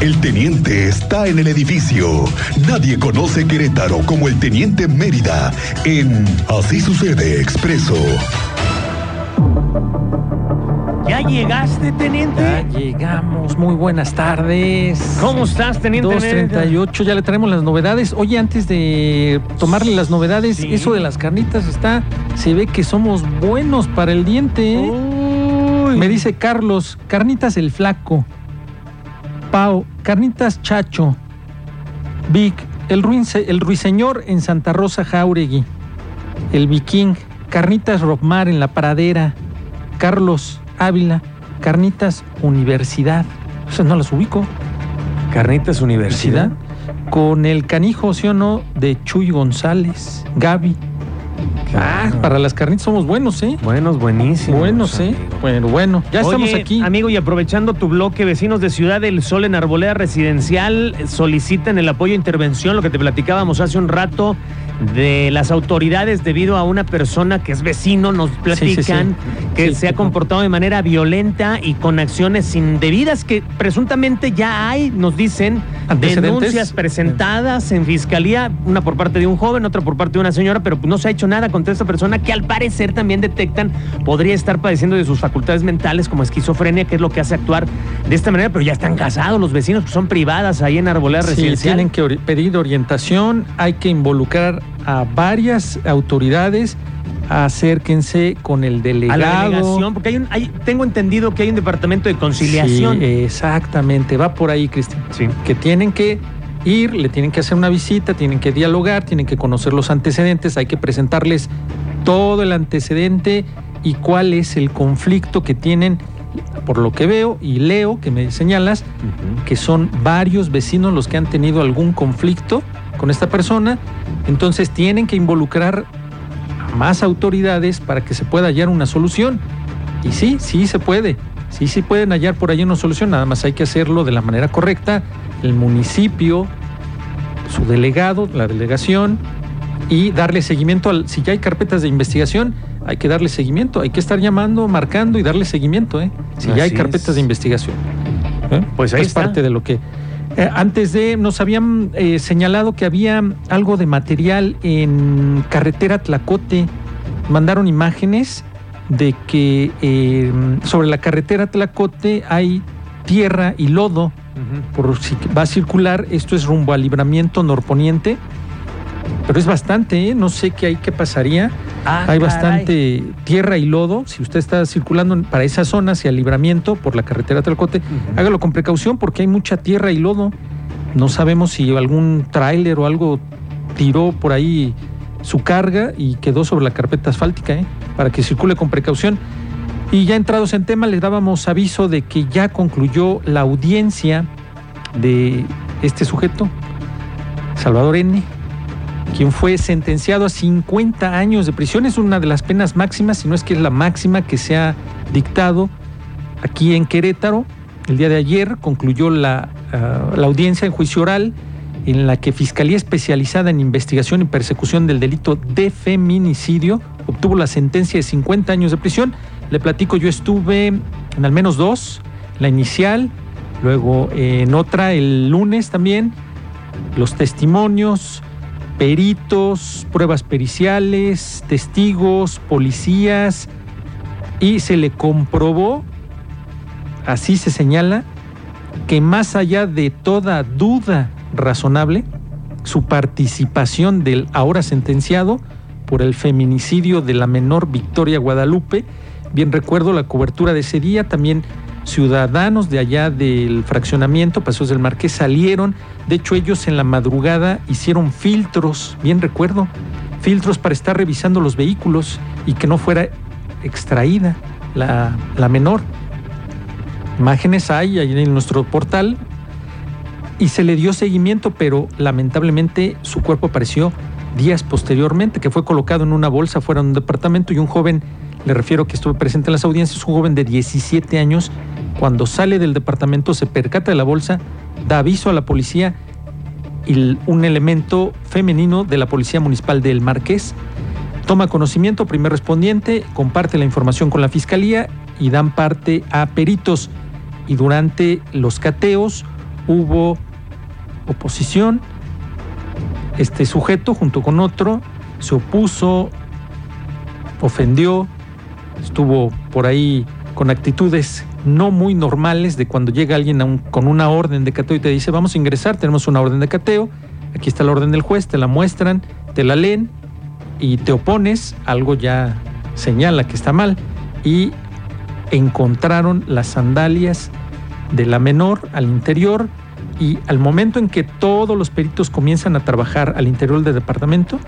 El teniente está en el edificio. Nadie conoce Querétaro como el teniente Mérida en Así sucede expreso. ¿Ya llegaste, teniente? Ya llegamos, muy buenas tardes. ¿Cómo estás, teniente? 238, ya le traemos las novedades. Oye, antes de tomarle las novedades, Sí. eso de las carnitas está, se ve que somos buenos para el diente. ¿eh? Uy. Me dice Carlos, carnitas el flaco. Pau, carnitas Chacho. Vic, el, ruinse- el ruiseñor en Santa Rosa Jauregui. El viking, carnitas Rockmar en la pradera. Carlos Ávila, carnitas Universidad. O sea, no las ubico. Carnitas Universidad. Con el canijo, ¿sí o no? De Chuy González. Gaby. Ah, para las carnitas somos buenos, ¿eh? Buenos, buenísimos. Buenos, ¿eh? Bueno, bueno. Ya estamos aquí. Amigo, y aprovechando tu bloque, vecinos de Ciudad del Sol en Arboleda Residencial eh, solicitan el apoyo e intervención, lo que te platicábamos hace un rato, de las autoridades debido a una persona que es vecino, nos platican, sí. que Sí, se ha comportado de manera violenta y con acciones indebidas que presuntamente ya hay, nos dicen, denuncias presentadas en fiscalía, una por parte de un joven, otra por parte de una señora, pero no se ha hecho nada contra esta persona que al parecer también detectan podría estar padeciendo de sus facultades mentales como esquizofrenia, que es lo que hace actuar de esta manera, pero ya están casados los vecinos, pues son privadas ahí en Arboleda Sí, Residencial. tienen que pedir orientación, hay que involucrar a varias autoridades, acérquense con el a la delegado. delegación, porque hay un, hay- tengo entendido que hay un departamento de conciliación. Sí, exactamente, va por ahí, Cristian. Sí. Que tienen que ir, le tienen que hacer una visita, tienen que dialogar, tienen que conocer los antecedentes, hay que presentarles todo el antecedente y cuál es el conflicto que tienen, por lo que veo y leo que me señalas, que son varios vecinos los que han tenido algún conflicto con esta persona, entonces tienen que involucrar a más autoridades para que se pueda hallar una solución. Y sí, sí se puede, sí, sí pueden hallar por ahí una solución, nada más hay que hacerlo de la manera correcta, el municipio, su delegado, la delegación, y darle seguimiento al, si ya hay carpetas de investigación, hay que darle seguimiento, hay que estar llamando, marcando y darle seguimiento, ¿eh? si ya hay carpetas es. de investigación. ¿eh? Pues ahí es está. parte de lo que... eh, antes de, nos habían eh, señalado que había algo de material en carretera Tlacote. Mandaron imágenes de que eh, sobre la carretera Tlacote hay tierra y lodo por si va a circular. Esto es rumbo al libramiento norponiente. Pero es bastante, ¿eh? no sé qué hay, qué pasaría. Ah, hay caray. bastante tierra y lodo. Si usted está circulando para esa zona hacia el libramiento por la carretera Tlacote, Ujú. hágalo con precaución porque hay mucha tierra y lodo. No sabemos si algún tráiler o algo tiró por ahí su carga y quedó sobre la carpeta asfáltica, ¿eh? para que circule con precaución. Y ya entrados en tema, les dábamos aviso de que ya concluyó la audiencia de este sujeto, Salvador N., quien fue sentenciado a 50 años de prisión. Es una de las penas máximas, si no es que es la máxima que se ha dictado aquí en Querétaro. El día de ayer concluyó la, ah, audiencia en juicio oral en la que Fiscalía Especializada en Investigación y Persecución del Delito de Feminicidio obtuvo la sentencia de 50 años de prisión. Le platico, yo estuve en al menos dos, la inicial, luego en otra el lunes también, los testimonios, peritos, pruebas periciales, testigos, policías, y se le comprobó, así se señala, que más allá de toda duda razonable, su participación del ahora sentenciado por el feminicidio de la menor Victoria Guadalupe, bien recuerdo la cobertura de ese día, también ciudadanos de allá del fraccionamiento, Pasos del Marqués, salieron, de hecho ellos en la madrugada hicieron filtros, bien recuerdo, filtros para estar revisando los vehículos y que no fuera extraída la, la menor. Imágenes hay ahí en nuestro portal y se le dio seguimiento, pero lamentablemente su cuerpo apareció días posteriormente, que fue colocado en una bolsa fuera de un departamento y un joven, le refiero que estuve presente en las audiencias, un joven de 17 años, cuando sale del departamento se percata de la bolsa, da aviso a la policía y un elemento femenino de la Policía Municipal del Marqués toma conocimiento, primer respondiente, comparte la información con la fiscalía y dan parte a peritos. Y durante los cateos hubo oposición. Este sujeto, junto con otro, se opuso, ofendió, estuvo por ahí con actitudes no muy normales de cuando llega alguien con una orden de cateo y te dice, vamos a ingresar, tenemos una orden de cateo, aquí está la orden del juez, te la muestran, te la leen y te opones, algo ya señala que está mal. Y encontraron las sandalias de la menor al interior y al momento en que todos los peritos comienzan a trabajar al interior del departamento,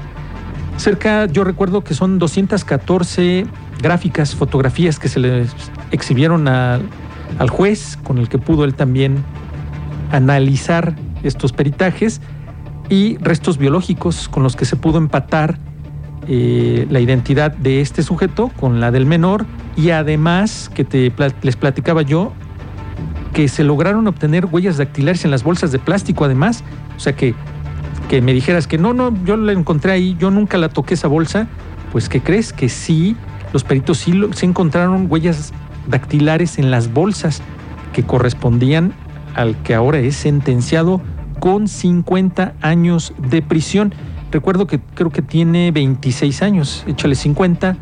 cerca, yo recuerdo que son 214 gráficas, fotografías que se le exhibieron al juez, con el que pudo él también analizar estos peritajes, y restos biológicos con los que se pudo empatar eh, la identidad de este sujeto con la del menor, y además, que te, les platicaba yo, que se lograron obtener huellas dactilares en las bolsas de plástico, además, o sea que que me dijeras que no, no, yo la encontré ahí, yo nunca la toqué esa bolsa, pues ¿qué crees? Que sí, los peritos sí se encontraron huellas dactilares en las bolsas que correspondían al que ahora es sentenciado con 50 años de prisión. Recuerdo que creo que tiene 26 años, échale 50,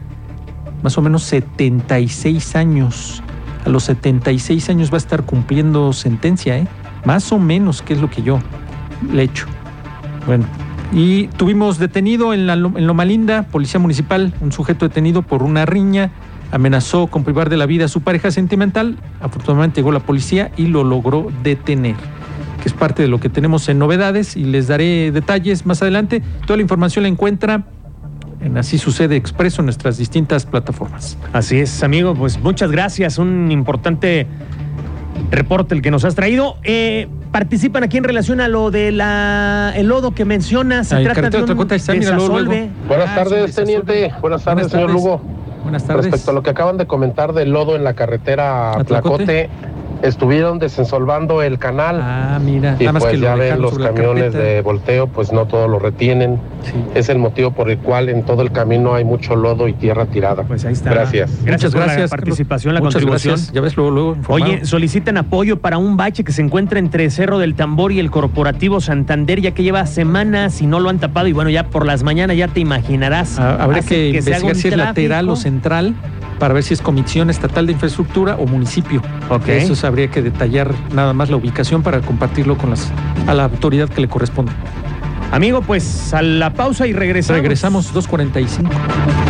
más o menos 76 años. A los 76 años va a estar cumpliendo sentencia, ¿eh? Más o menos, que es lo que yo le echo. Bueno, y tuvimos detenido en, la, en Loma Linda, policía municipal, un sujeto detenido por una riña, amenazó con privar de la vida a su pareja sentimental. Afortunadamente llegó la policía y lo logró detener, que es parte de lo que tenemos en novedades y les daré detalles más adelante. Toda la información la encuentra en Así Sucede Expreso en nuestras distintas plataformas. Así es, amigo, pues muchas gracias, un importante reporte el que nos has traído. Eh, participan aquí en relación a lo del el lodo que mencionas. Se trata de un Buenas tardes, teniente. Buenas tardes, señor Lugo. Buenas tardes. Respecto a lo que acaban de comentar del lodo en la carretera Tlacote estuvieron desensolvando el canal. Ah, mira. Y pues ya ven los camiones de volteo, pues no todos lo retienen. Es el motivo por el cual en todo el camino hay mucho lodo y tierra tirada. Pues ahí está. Gracias. Gracias por la participación, la Muchas contribución. Gracias. Ya ves luego, luego. Oye, solicitan apoyo para un bache que se encuentra entre Cerro del Tambor y el Corporativo Santander, ya que lleva semanas y no lo han tapado. Y bueno, ya por las mañanas ya te imaginarás. Ah, habrá que, investigar si es lateral o central para ver si es Comisión Estatal de Infraestructura o municipio. Ok. Eso habría que detallar nada más la ubicación para compartirlo con las, a la autoridad que le corresponde. Amigo, pues a la pausa y regresamos. Regresamos 2.45.